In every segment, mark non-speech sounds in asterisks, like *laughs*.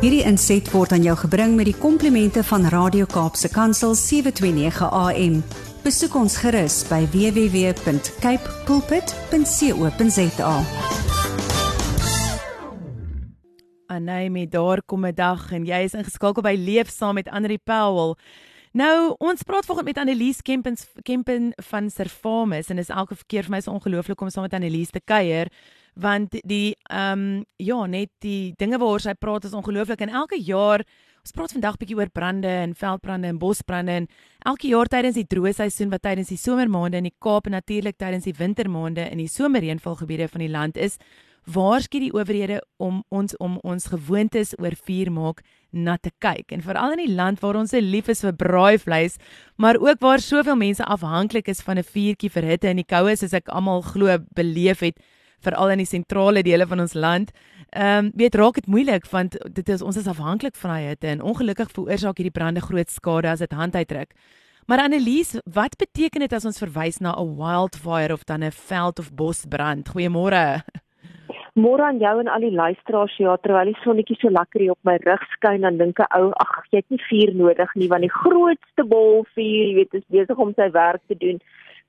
Hierdie inset word aan jou gebring met die komplimente van Radio Kaapse Kansel 729 AM. Besoek ons gerus by www.cape pulpit.co.za. Anay, daar kom 'n dag en jy is ingeskakel by Leef saam met Andri Powell. Nou, ons praat vanoggend met Annelies Kempens Kempen van Servamus en is elke keer vir my so ongelooflik om saam met Annelies te kuier want die ehm um, ja, net die dinge waaroor sy praat is ongelooflik. En elke jaar ons praat vandag bietjie oor brande en veldbrande en bosbrande en elke jaar tydens die droë seisoen wat tydens die somermaande in die Kaap en natuurlik tydens die wintermaande in die somerreënvalgebiede van die land is, waarsku die owerhede om ons om ons gewoontes oor vuur maak na te kyk. En veral in die land waar ons se lief is vir braaivleis, maar ook waar soveel mense afhanklik is van 'n vuurtjie vir hitte in die koue soos ek almal glo beleef het veral in die sentrale dele van ons land. Ehm um, weet raak dit moeilik want dit is ons is afhanklik van hy hitte en ongelukkig veroorsaak hierdie brande groot skade as dit hand uitdruk. Maar Annelies, wat beteken dit as ons verwys na 'n wildfire of dan 'n veld of bosbrand? Goeiemôre. Môre aan jou en al die luisteraars. Ja, terwyl die sonnetjie so lekker hier op my rug skyn, dan dink ek ou, ag, jy het nie vuur nodig nie want die grootste bol vuur, jy weet, is besig om sy werk te doen.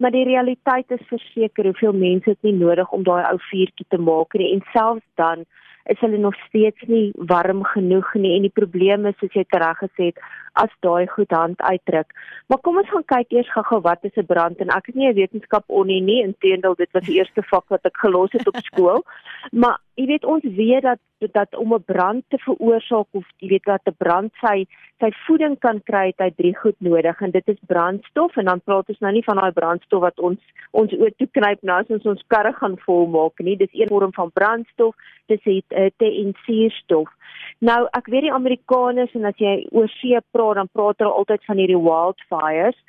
Maar die realiteit is verseker hoeveel mense het nie nodig om daai ou vuurtjie te maak nie. En selfs dan is hulle nog steeds nie warm genoeg nie. En die probleem is soos jy reg gesê het as daai goed hand uitdruk. Maar kom ons gaan kyk eers gou-gou wat is 'n brand en ek het nie 'n wetenskap onie nie, inteendeel dit was die eerste vak wat ek gelos het op skool. *laughs* maar jy weet ons weet dat dat om 'n brand te veroorsaak of jy weet dat 'n brand sy sy voeding kan kry het hy drie goed nodig en dit is brandstof en dan praat ons nou nie van daai brandstof wat ons ons oor toe knyp nou as ons karre gaan volmaak nie dis een vorm van brandstof dis het hitte en suurstof nou ek weet die Amerikaners en as jy oor see praat dan praat hulle altyd van hierdie wildfires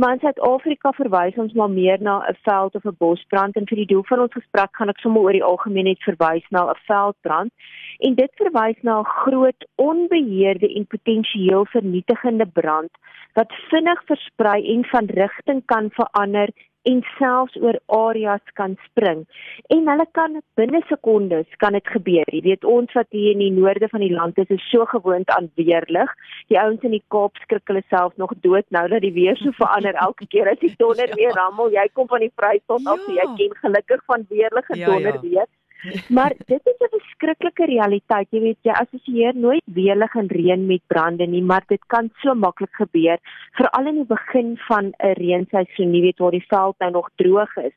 Maar in Suid-Afrika verwys ons maar meer na 'n veld of 'n bosbrand en vir die doel van ons gesprek gaan ek sommer oor die algemeen net verwys na 'n veldbrand. En dit verwys na 'n groot onbeheerde en potensieel vernietigende brand wat vinnig versprei en van rigting kan verander en selfs oor areas kan spring. En hulle kan binne sekondes kan dit gebeur. Jy weet ons wat hier in die noorde van die land is, is so gewoond aan weerlig. Die ouens in die Kaap skrik hulle self nog dood nou dat die weer so verander elke keer as die donder *laughs* weer rammel. Jy kom van die Vrystaat af, ja. jy ken gelukkig van weerlig en donder ja, ja. weer. Maar dit is 'n verskriklike realiteit. Jy weet jy assosieer nooit weerlig en reën met brande nie, maar dit kan so maklik gebeur, veral in die begin van 'n reenseisoen, jy weet waar die veld nou nog droog is.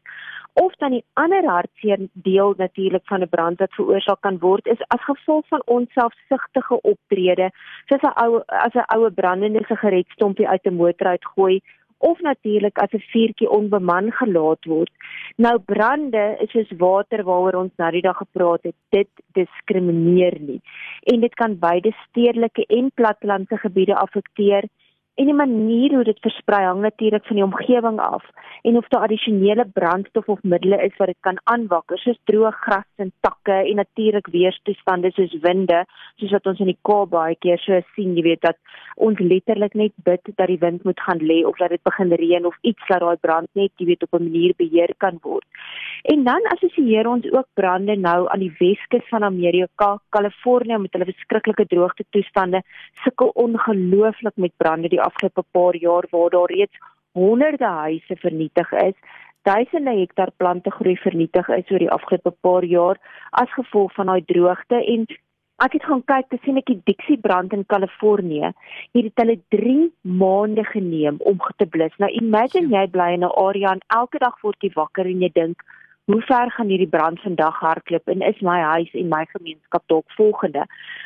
Of dan die ander hartseer deel natuurlik van 'n brand wat veroorsaak kan word is as gevolg van onselfsugtige optrede, soos 'n ou as 'n oue brandende sigaretstompie uit 'n motor uitgooi of natuurlik as 'n vuurtjie onbeman gelaat word. Nou brande is soos water waaroor ons nou die dag gepraat het. Dit diskrimineer nie. En dit kan beide stedelike en plattelandse gebiede affekteer. En die manier hoe dit versprei hang natuurlik van die omgewing af en of daar addisionele brandstof of middele is wat dit kan aanwakker soos droë gras en takke en natuurlik weerstoestande soos winde soos wat ons in die Kaap baie keer so sien jy weet dat ons letterlik net bid dat die wind moet gaan lê of dat dit begin reën of iets dat daai brand net jy weet op 'n manier beheer kan word. En dan assosieer ons ook brande nou aan die Weskus van Amerika, Kalifornië met hulle verskriklike droogte toestande sukkel ongelooflik met brande die afgelope paar jaar waar daar reeds honderde huise vernietig is, duisende hektar plantegroei vernietig is oor die afgelope paar jaar as gevolg van daai droogte en ek het gaan kyk te sien ek die Dixie brand in Kalifornië het dit hulle 3 maande geneem om te blus. Nou imagine jy bly in 'n area en elke dag word jy wakker en jy dink hoe ver gaan hierdie brand vandag hardloop en is my huis en my gemeenskap dalk volgende?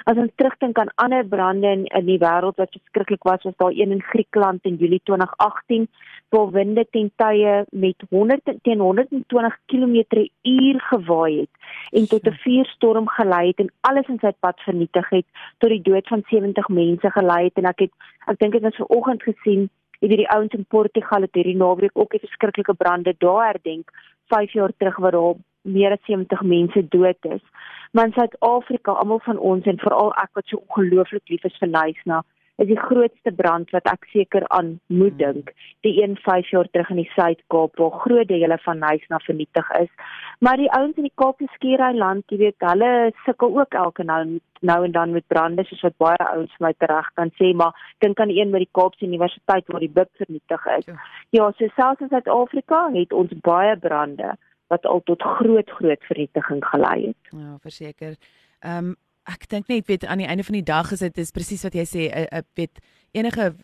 As ons terugdink aan ander brande in, in die wêreld wat verskriklik was was daar een in Griekeland in Julie 2018 waar winde ten tye met 100 teen 120 km/h gewaai het en tot 'n vuurstorm gelei het en alles in sy pad vernietig het tot die dood van 70 mense gelei het. En ek het ek dink dit was vanoggend gesien Ek weet die ouens in Portugal het hierdie naweek ook 'n verskriklike brande daar herdenk 5 jaar terug waar daar meer as 70 mense dood is. Maar in Suid-Afrika, almal van ons en veral ek wat so ongelooflik lief is vir Nysna, is die grootste brand wat ek seker aan moet hmm. dink. Die een 5 jaar terug in die Suid-Kaap waar groot dele van Nysna vernietig is. Maar die ouens in die Kaapse Skiereiland, jy weet, hulle sukkel ook elke nou nou en dan met brande soos wat baie ouens my tereg kan sê, maar dink aan een by die Kaapse Universiteit waar die BIP vernietig is. Ja, ja so selfs in Suid-Afrika het ons baie brande wat al tot groot groot vernietiging gelei het. Ja, verseker. Ehm um, ek dink net weet aan die einde van die dag is dit is presies wat jy sê 'n uh, uh, weet enige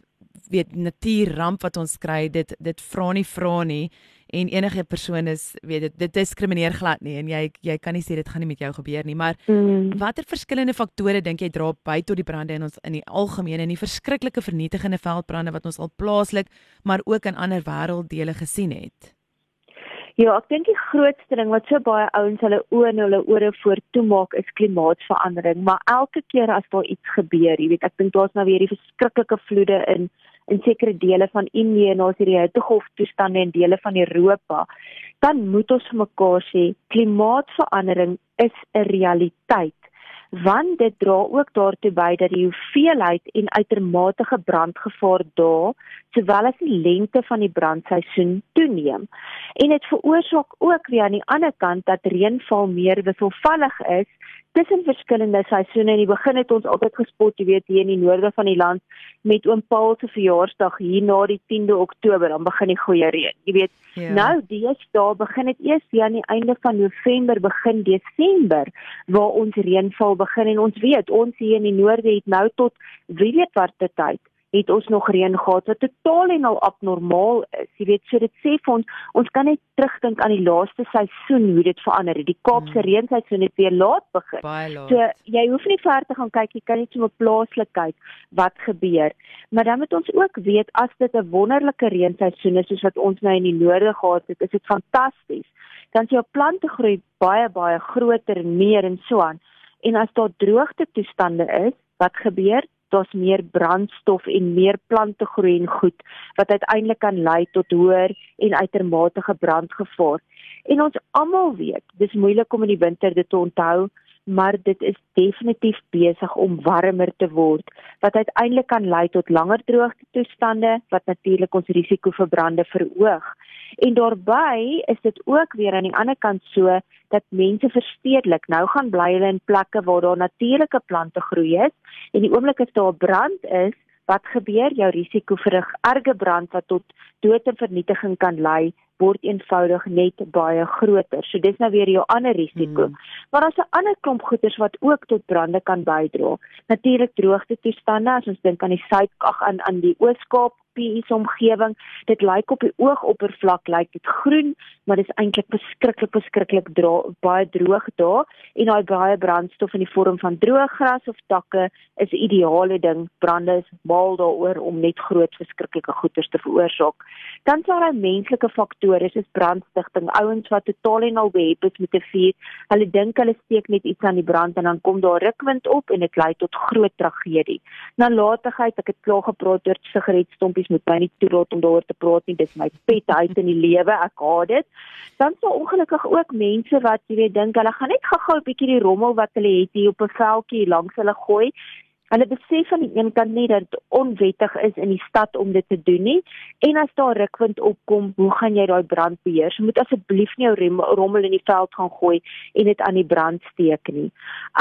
weet natuurramp wat ons kry dit dit vra nie vra nie en enige persoon is weet dit dit diskrimineer glad nie en jy jy kan nie sê dit gaan nie met jou gebeur nie maar mm. watter verskillende faktore dink jy dra by tot die brande in ons in die algemeen en die verskriklike vernietigende veldbrande wat ons al plaaslik maar ook in ander wêrelddele gesien het Ja, ek dink die grootste ding wat so baie ouens hulle oë en hulle ore voor toe maak is klimaatsverandering, maar elke keer as daar iets gebeur, jy weet, ek dink daar's nou weer die verskriklike vloede in in sekere dele van Indië en ons hierdie hittegolf toestande in dele van Europa, dan moet ons vir mekaar sê klimaatsverandering is 'n realiteit want dit dra ook daartoe by dat die hoeveelheid en uitermate brandgevaar daar sowel as die lengte van die brandseisoen toeneem. En dit veroorsaak ook weer aan die ander kant dat reënval meer wisselvallig is tussen verskillende seisoene. In die begin het ons altyd gespot, jy weet, hier in die noorde van die land met oom Paul se verjaarsdag hier na die 10de Oktober, dan begin die goeie reën. Jy weet, ja. nou daar begin dit eers hier aan die einde van November, begin Desember waar ons reënval begin en ons weet, ons hier in die noorde het nou tot wie weet watter tyd het ons nog reën gehad wat totaal en al abnormaal is. Jy weet, so dit sê vir ons, ons kan net terugdink aan die laaste seisoen hoe dit verander het. Die Kaapse hmm. reenseisoen het weer laat begin. Laat. So jy hoef nie ver te gaan kyk, jy kan net so 'n plaaslik kyk wat gebeur. Maar dan moet ons ook weet as dit 'n wonderlike reenseisoen is soos wat ons nou in die noorde gehad het, is dit fantasties. Dan jou plante groei baie baie groter en meer en so aan. En as daar droogte toestande is, wat gebeur? Daar's meer brandstof en meer plante groei en goed wat uiteindelik kan lei tot hoër en uitermate brandgevaar. En ons almal weet, dis moeilik om in die winter dit te onthou, maar dit is definitief besig om warmer te word wat uiteindelik kan lei tot langer droogte toestande wat natuurlik ons risiko vir brande verhoog. En daarbey is dit ook weer aan die ander kant so dat mense verstedelik nou gaan bly hulle in plekke waar daar natuurlike plante groei is en die oomblik as daar brand is, wat gebeur? Jou risiko vir 'n erge brand wat tot dood en vernietiging kan lei, word eenvoudig net baie groter. So dis nou weer jou ander risiko. Hmm. Maar daar's 'n ander klomp goeters wat ook tot brande kan bydra. Natuurlik droogte toestande, as ons dink aan die Suid-Kaap aan aan die Oos-Kaap PE se omgewing. Dit lyk op die oogoppervlak lyk dit groen, maar dit is eintlik beskruiklik dra baie droog daar en daai baie brandstof in die vorm van droë gras of takke is 'n ideale ding. Brande is mal daaroor om net groot verskriklike goeters te veroorsaak. Dan sal daar menslike faktore soos brandstigting, ouens wat totaal en al behep is met 'n vuur. Hulle dink hulle steek net iets aan die brand en dan kom daar rukwind op en dit lei tot groot tragedie. Nalatigheid, ek het klaar gepraat oor sigaretstompies mense moet my nie toelaat om daaroor te praat nie. Dis my pet uit in die lewe. Ek haat dit. Dan so ongelukkig ook mense wat jy weet dink hulle gaan net gou-gou 'n bietjie die rommel wat hulle het hier op 'n veldjie langs hulle gooi. Hulle besef aan die een kant nie dat dit onwettig is in die stad om dit te doen nie en as daar rukwind opkom, hoe gaan jy daai brand beheer? Jy moet asseblief nie jou rommel in die veld gaan gooi en dit aan die brand steek nie.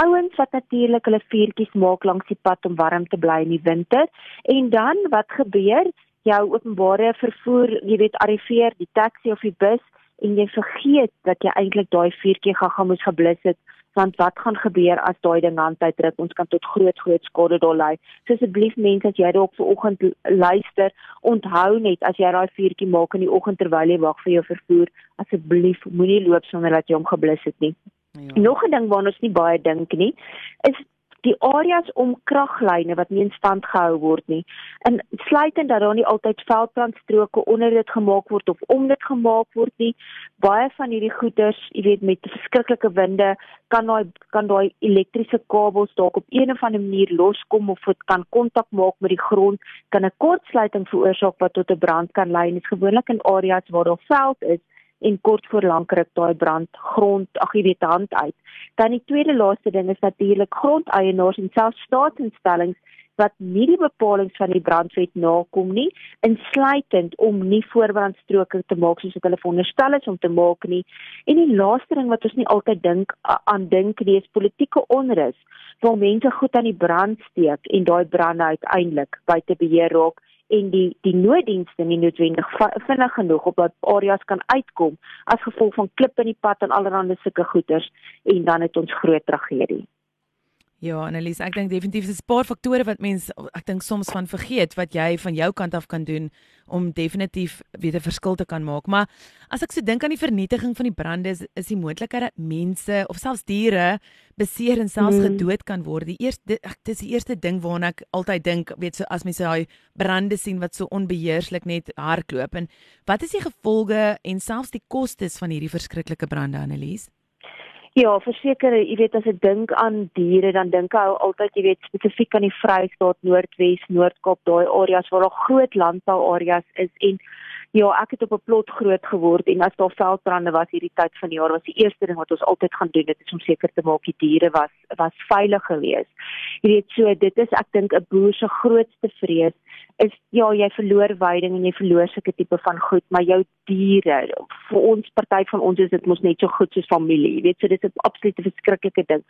Ouens wat natuurlik hulle vuurtjies maak langs die pad om warm te bly in die winter en dan wat gebeur? Jou openbare vervoer, jy weet, arriveer die taxi of die bus en jy vergeet dat jy eintlik daai vuurtjie gaga moes geblus het want wat gaan gebeur as daai ding hand uitdruk ons kan tot groot groot skade daar lei. So asseblief mense as jy dalk ver oggend luister onthou net as jy daai vuurtjie maak in die oggend terwyl jy wag vir jou vervoer asseblief moenie loop sonder dat jy hom geblus het nie. Ja. Nog 'n ding waarna ons nie baie dink nie, is die areas om kraglyne wat nie in stand gehou word nie. En sluitend dat daar nie altyd veldbrandstroke onder dit gemaak word of om dit gemaak word nie. Baie van hierdie goeders, jy weet met verskriklike winde, kan daai kan daai elektriese kabels dalk op een of ander manier loskom of dit kan kontak maak met die grond, kan 'n kortsluiting veroorsaak wat tot 'n brand kan lei. Dit is gewoonlik in areas waar daar veld is en kort voor lank ruk daai brand grond ag jy weet hand uit. Dan die tweede laaste ding is natuurlik grondeienaars en selfs staatsinstellings wat nie die bepalinge van die brandwet nakom nie, insluitend om nie voorbrandstroke te maak soos wat hulle veronderstel is om te maak nie. En die laaste ding wat ons nie altyd dink aan dink nie, is politieke onrus waar mense goed aan die brand steek en daai brande uiteindelik buite beheer raak en die die nooddienste nie noodwendig vinnig genoeg op dat areas kan uitkom as gevolg van klip in die pad en allerlei sulke goeters en dan het ons groot tragedie. Ja, Annelies, ek dink definitief is 'n paar faktore wat mense ek dink soms van vergeet wat jy van jou kant af kan doen om definitief weer 'n verskil te kan maak. Maar as ek so dink aan die vernietiging van die brande is, is die moontlikheid dat mense of selfs diere beseer en selfs hmm. gedood kan word. Die eerste ek dis die eerste ding waarna ek altyd dink, weet so as mense daai brande sien wat so onbeheerslik net hardloop en wat is die gevolge en selfs die kostes van hierdie verskriklike brande, Annelies? Ja, verseker, jy weet as ek dink aan diere, dan dink ek altyd, jy weet, spesifiek aan die Vrystaat, Noordwes, Noord-Kaap, daai areas waar daar groot landbouareas is en ja, ek het op 'n plot groot geword en as daar veldbrande was hierdie tyd van die jaar, was die eerste ding wat ons altyd gaan doen, dit is om seker te maak die diere was was veilig geweest. Jy weet, so dit is ek dink 'n boer se grootste vrees is ja, jy verloor veiding en jy verloor sulke tipe van goed, maar jou diere, vir ons party van ons is dit mos net so goed soos familie. Jy weet, so dis 'n absolute verskriklike ding.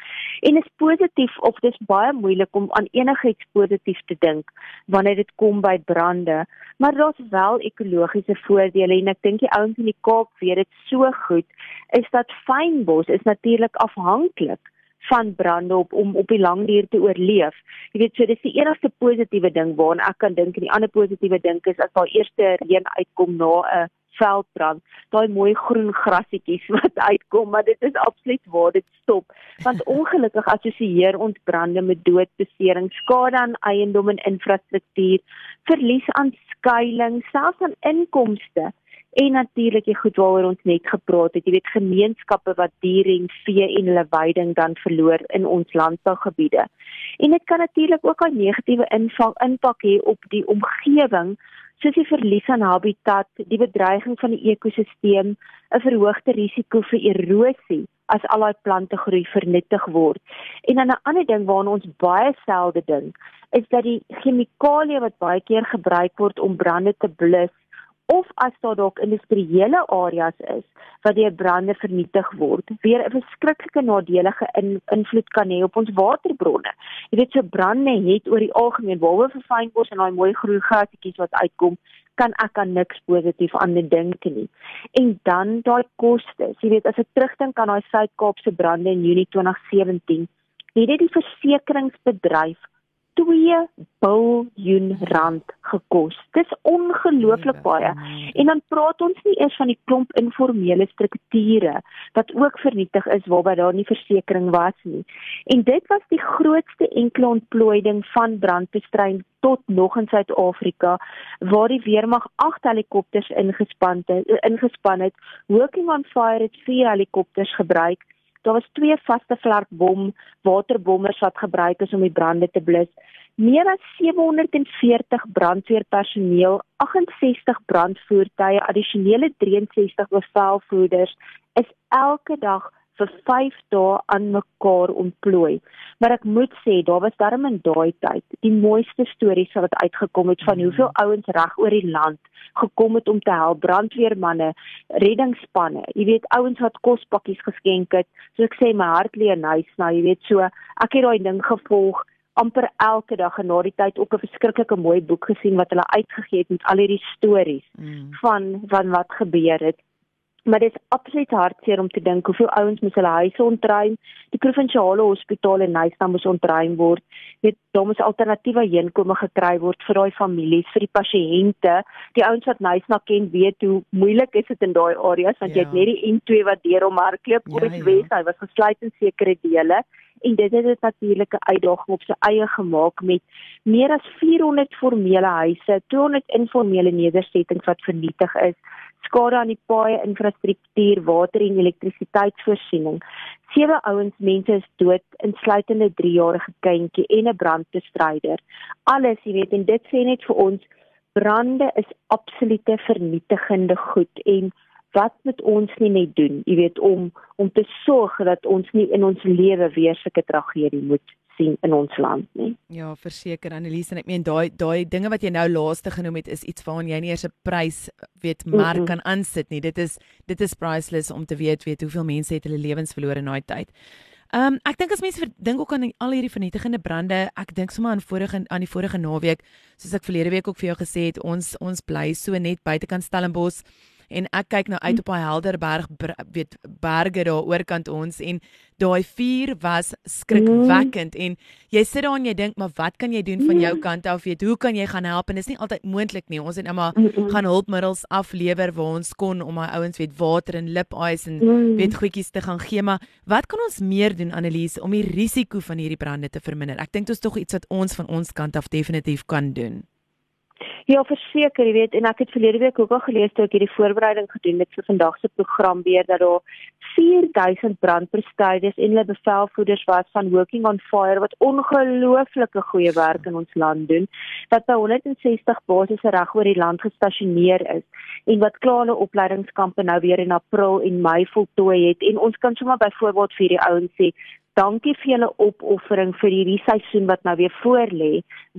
En is positief of dis baie moeilik om aan enigiets positief te dink wanneer dit kom by brande, maar daar's wel ekologiese voordele en ek dink die ouens in die Kaap weet dit so goed, is dat fynbos is natuurlik afhanklik van brande op om op die lang duur te oorleef. Jy weet, so dis die enigste positiewe ding waaraan ek kan dink en die ander positiewe ding is as daar eerste reën uitkom na 'n veldbrand, daai mooi groen grassietjies *laughs* wat uitkom, maar dit is absoluut waar dit stop. Want *laughs* ongelukkig assosieer ons brande met dood, besering, skade aan eiendom en infrastruktuur, verlies aan skuilings, selfs aan inkomste en natuurlik die goed waaroor ons net gepraat het, jy weet gemeenskappe wat diere en vee en hulle veiding dan verloor in ons landbougebiede. En dit kan natuurlik ook 'n negatiewe invang impak hê op die omgewing, soos die verlies aan habitat, die bedreiging van die ekosisteem, 'n verhoogde risiko vir erosie as al daai plante groei vernietig word. En dan 'n ander ding waarna ons baie selde dink, is dat die chemikalieë wat baie keer gebruik word om brande te blus of as daar dalk industriële areas is wat deur brande vernietig word, weer 'n verskriklike nadelige in, invloed kan hê op ons waterbronne. Jy weet so brande het oor die algemeen behalwe vir fynbos en daai mooi groen grasietjies wat uitkom, kan ek aan niks positief aan dink nie. En dan daai kostes. Jy weet as ek terugdink aan daai Suid-Kaapse brande in Junie 2017, het dit die versekeringsbedryf 2 biljoen rand gekos. Dis ongelooflik baie. En dan praat ons nie eers van die klomp informele strukture wat ook vernietig is waarby daar nie versekerings was nie. En dit was die grootste enkele ontplooiing van brandbestryding tot nog in Suid-Afrika waar die weermag 8 helikopters ingespan het ingespan het. Working on Fire het 4 helikopters gebruik Daar was twee vaste vlerkbom waterbommers wat gebruik is om die brande te blus. Meer as 740 brandweerpersoneel, 68 brandvoertuie, addisionele 63 bevelvoerders is elke dag vir 5 dae aan mekaar ontplooi. Maar ek moet sê, daar was darm in daai tyd die mooiste stories wat uitgekom het van hoeveel mhm. ouens reg oor die land gekom het om te help, brandweermanne, reddingsspanne. Jy weet ouens wat kospakkies geskenk het. So ek sê my hart lê in huis nou, jy weet so, ek het daai ding gevolg amper elke dag en na die tyd ook 'n verskriklike mooi boek gesien wat hulle uitgegee het met al hierdie stories mm. van van wat gebeur het. Maar dit is absoluut hartseer om te dink hoeveel ouens moes hulle huise ontruim. Die provinsiale hospitaal in Nyasa moes ontruim word. Dit daar moes alternatiewe heenkome gekry word vir daai families, vir die pasiënte. Die ouens wat Nyasa ken weet hoe moeilik is dit in daai areas want ja. jy het net die N2 wat deur hom hardloop oor die ja, ja. Wes. Hy was gesluit in sekere dele en dit het 'n natuurlike uitdaging op sy eie gemaak met meer as 400 formele huise, 200 informele nedersettings wat vernietig is skade aan die paaie infrastruktuur, water en elektrisiteitsvoorsiening. Sewe ouens mense is dood, insluitende 'n 3-jarige kindjie en 'n brandbestryder. Alles, jy weet, en dit sê net vir ons brande is absolute vernietigende goed en wat moet ons nie net doen, jy weet, om om te sorg dat ons nie in ons lewe weer sulke tragedie moet sien in ons land nie. Ja, verseker Annelies en ek meen daai daai dinge wat jy nou laaste genoem het is iets waaraan jy nie eers 'n prys weet merk mm -mm. kan aansit nie. Dit is dit is priceless om te weet weet hoeveel mense het hulle lewens verloor in daai tyd. Ehm um, ek dink as mense dink ook aan al hierdie vernietigende brande, ek dink sommer aan vorige aan die vorige naweek, soos ek verlede week ook vir jou gesê het, ons ons bly so net buitekant Stellenbosch en ek kyk nou uit op daai Helderberg weet berge daar oorkant ons en daai vuur was skrikwekkend. En jy sit daar en jy dink maar wat kan jy doen van jou kant af? Weet hoe kan jy gaan help? En dit is nie altyd moontlik nie. Ons het nou maar gaan hulpmiddels aflewer waar ons kon om my ouens weet water en lipys en weet goedjies te gaan gee. Maar wat kan ons meer doen Annelies om die risiko van hierdie brande te verminder? Ek dink dit is tog iets wat ons van ons kant af definitief kan doen Ja, verseker, jy weet, en ek het verlede week ook al gelees toe ek hierdie voorbereiding gedoen het vir vandag se program weer dat daar 4000 brandbestryders en hulle bevelvoerders was van Working on Fire wat ongelooflike goeie werk in ons land doen, wat by 160 basisse reg oor die land gestasioneer is en wat klaar hulle opleidingskampe nou weer in April en Mei voltooi het. En ons kan sommer byvoorbeeld vir die ouens sê dankie vir julle opoffering vir hierdie seisoen wat nou weer voor lê,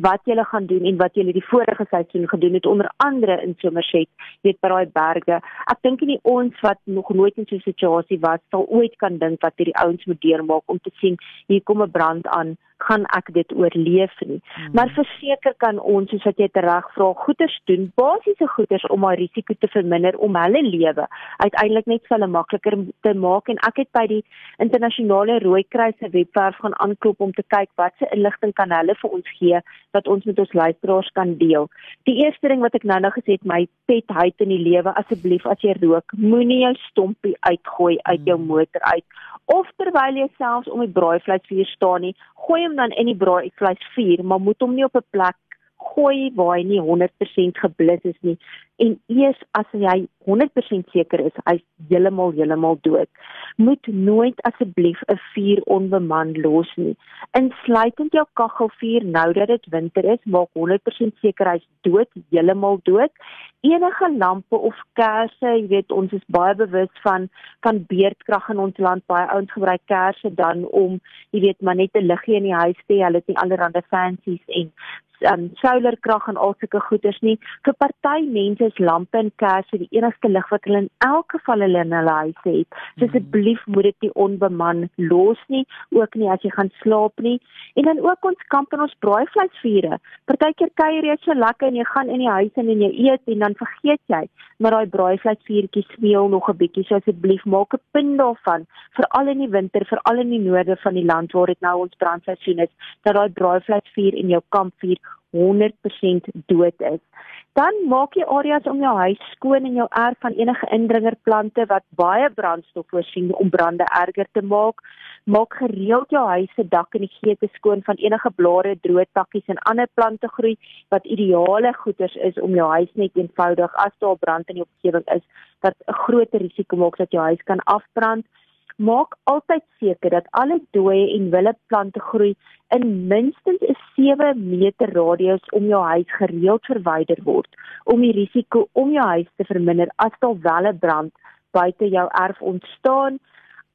wat julle gaan doen en wat julle die vorige seisoen gedoen het onder andere in Somerset, weet by daai berge. Ek dink nie ons wat nog nooit in so 'n situasie was, sal ooit kan dink wat hierdie ouens moet deurmaak om te sien hier kom 'n brand aan gaan ek dit oorleef nie. Hmm. Maar verseker kan ons soos wat jy reg vra, goeders doen, basiese goeders om haar risiko te verminder om hulle lewe uiteindelik net vir hulle makliker te maak en ek het by die internasionale Rooikruis se webwerf gaan aanklop om te kyk watse inligting kan hulle vir ons gee wat ons met ons luisteraars kan deel. Die eerste ding wat ek nou nou gesê het, my pet hyt in die lewe asseblief as jy rook, moenie jou stompie uitgooi uit jou hmm. motor uit of terwyl jy selfs om die braaivleisvuur staan nie, gooi hom dan in die braaivleisvuur, maar moet hom nie op 'n plek gooi waar hy nie 100% geblus is nie en eers as hy 100% seker is hy's heeltemal heeltemal dood. Moet nooit asseblief 'n vuur onbeman los nie. Insluitend jou kaggelvuur nou dat dit winter is maak 100% seker hy's dood heeltemal dood. Enige lampe of kersse jy weet ons is baie bewus van van beerdkrag in ons land. Baie ouens gebruik kersse dan om jy weet maar net 'n liggie in die huis te hê. Hulle het nie allerlei fancies en um solarkrag en al sulke goeders nie. Vir party mense is lampe en kersse die enigste lig wat hulle in elk geval hulle in hulle huis het. So mhm. asseblief moet dit nie onbeman los nie, ook nie as jy gaan slaap nie. En dan ook ons kamp en ons braaivleisvure. Partykeer kuier jy so lekker en jy gaan in die huis en jy eet en dan vergeet jy, maar daai braaivleisvuurtjie smeel nog 'n bietjie. So asseblief maak 'n punt daarvan, veral in die winter, veral in die noorde van die land waar dit nou ons brandseisoen is, dat daai braaivleisvuur in jou kampvuur 100% dood is. Dan maak jy areas om jou huis skoon en jou erf van enige indringerplante wat baie brandstof voorsien om brande erger te maak. Maak gereeld jou huis se dak en die geete skoon van enige blare, droë takkies en ander plante groei wat ideale goeders is om jou huis net eenvoudig as daar brand in die omgewing is, dat 'n groot risiko maak dat jou huis kan afbrand. Maak altyd seker dat alle dooie en wilde plante groei in minstens 'n 7 meter radius om jou huis gereeld verwyder word om die risiko om jou huis te verminder as daar wel 'n brand buite jou erf ontstaan.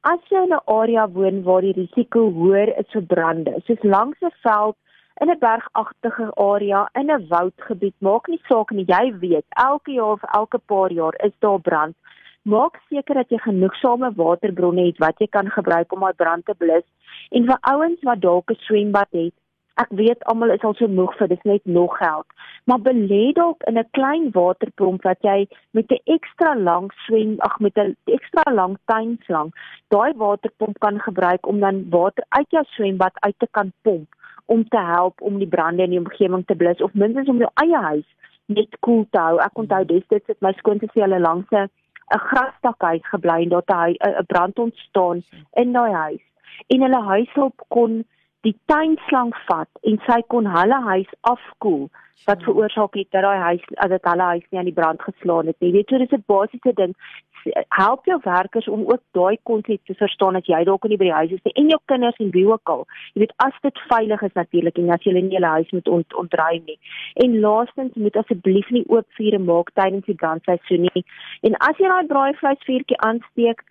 As jy in 'n area woon waar die risiko hoër is vir brande, soos langs 'n veld in 'n bergagtige area in 'n woudgebied, maak nie saak nie, jy weet, elke jaar of elke paar jaar is daar brand maak seker dat jy genoegsame waterbronne het wat jy kan gebruik om daai brand te blus. En vir ouens wat dalk 'n swembad het, ek weet almal is al so moeg vir dis net nog geld, maar belê dalk in 'n klein waterpomp wat jy met 'n ekstra lang swem, ag met 'n ekstra lang tuinslang, daai waterpomp kan gebruik om dan water uit jou swembad uit te kan pomp om te help om die brande in die omgewing te blus of minstens om jou eie huis net koel te hou. Ek onthou destyds het my skoonseun hulle langs 'n 'n grasdakhuis gebly en daar 'n brand ontstaan in daai huis. En hulle huishulp kon die tuinslang vat en sy kon hulle huis afkoel wat veroorsaak het dat daai huis dat hulle huis nie aan die brand geslaan het nie. Weet jy, dis 'n basiese ding help jou werkers om ook daai konsep te verstaan dat jy dalk nie by die huis is nie en jou kinders en wie ook al. Jy weet as dit veilig is natuurlik en as jy in jou huis moet ont ontruim nie. En laastens moet asseblief nie oop vure maak tydens die brandseisoen nie. En as jy daai braaivleisvuurtjie aansteek,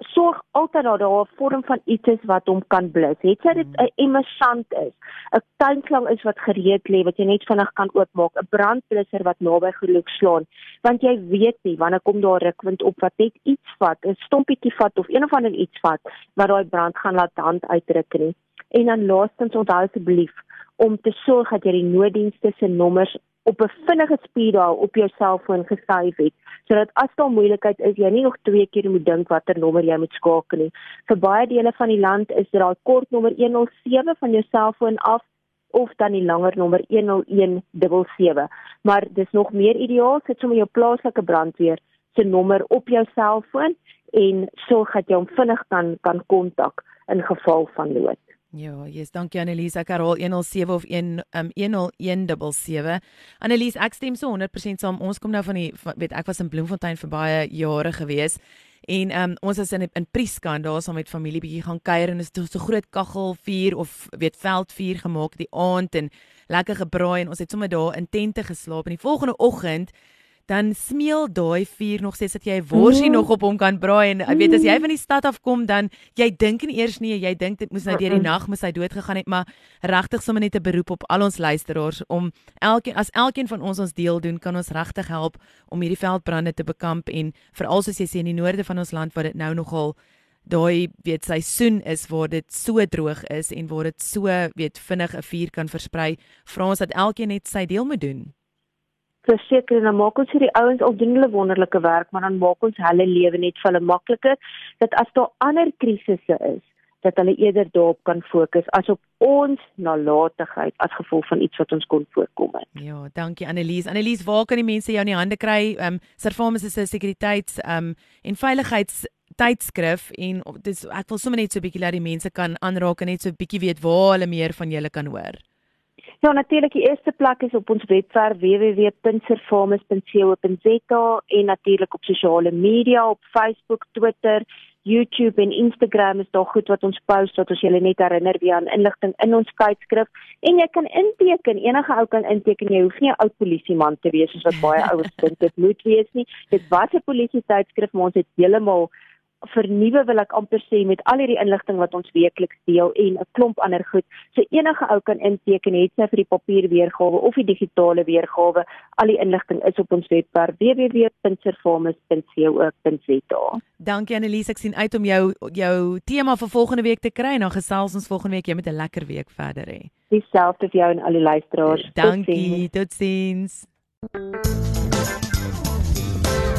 sorg altyd dat daar 'n vorm van iets is wat hom kan blus. Het sy dit mm. 'n emmer sand is, 'n tuinslang is wat gereed lê wat jy net vinnig kan oopmaak, 'n brandblusser wat naby geluk slaan, want jy weet nie wanneer kom daar rukwind op wat net iets vat, 'n stompietjie vat of een of ander iets vat wat daai brand gaan laat hand uitdruk nie. En dan laastens onthou asseblief om te sorg dat jy die nooddienste se nommers op 'n vinnige speed dial op jou selfoon gesave het sodat as daar moeilikheid is jy nie nog twee keer moet dink watter nommer jy moet skakel nie. Vir baie dele van die land is dit daai kort nommer 107 van jou selfoon af of dan die langer nommer 10177. Maar dis nog meer ideaal sit sommer jou plaaslike brandweer se nommer op jou selfoon en sorg dat jy hom vinnig kan kan kontak in geval van nood. Ja, jy's dankie Annelise. Ek herhaal 107 of 1 um 10177. Annelise, ek stem so 100% saam. Ons kom nou van die van, weet ek was in Bloemfontein vir baie jare gewees en um ons was in in Prieskan daar saam met familie bietjie gaan kuier en is so groot kaggelvuur of weet veldvuur gemaak die aand en lekker gebraai en ons het sommer daar in tente geslaap en die volgende oggend dan smeel daai vuur nog steeds dat jy worsie mm. nog op hom kan braai en mm. weet as jy van die stad af kom dan jy dink nie eers nie jy dink dit moes nou deur die nag moes hy dood gegaan het maar regtig sommer net 'n beroep op al ons luisteraars om elkeen as elkeen van ons ons deel doen kan ons regtig help om hierdie veldbrande te bekamp en veral soos jy sê in die noorde van ons land waar dit nou nogal daai weet seisoen is waar dit so droog is en waar dit so weet vinnig 'n vuur kan versprei vra ons dat elkeen net sy deel moet doen verseker en dan maak ons hierdie ouens al doen hulle wonderlike werk, maar dan maak ons hulle lewe net vir hulle makliker dat as daar ander krisisse is, dat hulle eerder daarop kan fokus as op ons nalatigheid as gevolg van iets wat ons kon voorkom het. Ja, dankie Annelies. Annelies, waar kan die mense jou in die hande kry? Ehm um, Servamus is 'n sekuriteits ehm um, en veiligheids tydskrif en dis ek wil sommer net so 'n bietjie laat die mense kan aanraak en net so 'n bietjie weet waar hulle meer van julle kan hoor. Ja, natuurlik die eerste plek is op ons webwerf www.servamus.co.za en natuurlik op sosiale media op Facebook, Twitter, YouTube en Instagram is daar goed wat ons post dat ons julle net herinner wie aan inligting in ons tydskrif. En jy kan inteken enige ou kan inteken jy hoef nie 'n ou polisieman te wees soos wat baie *laughs* ouers dink dit moet wees nie. Dit was 'n polisie tydskrif maar ons het heeltemal vernuwe wil ek amper sê met al hierdie inligting wat ons weekliks deel en 'n klomp ander goed. So enige ou kan inteken het sy vir die papier weergawe of die digitale weergawe. Al die inligting is op ons webwerf www.performance.co.za. Dankie Annelise, ek sien uit om jou jou tema vir volgende week te kry en dan gesels ons volgende week jy met 'n lekker week verder hê. Dieselfde vir jou en al die luisteraars. Dankie, totsiens. totsiens.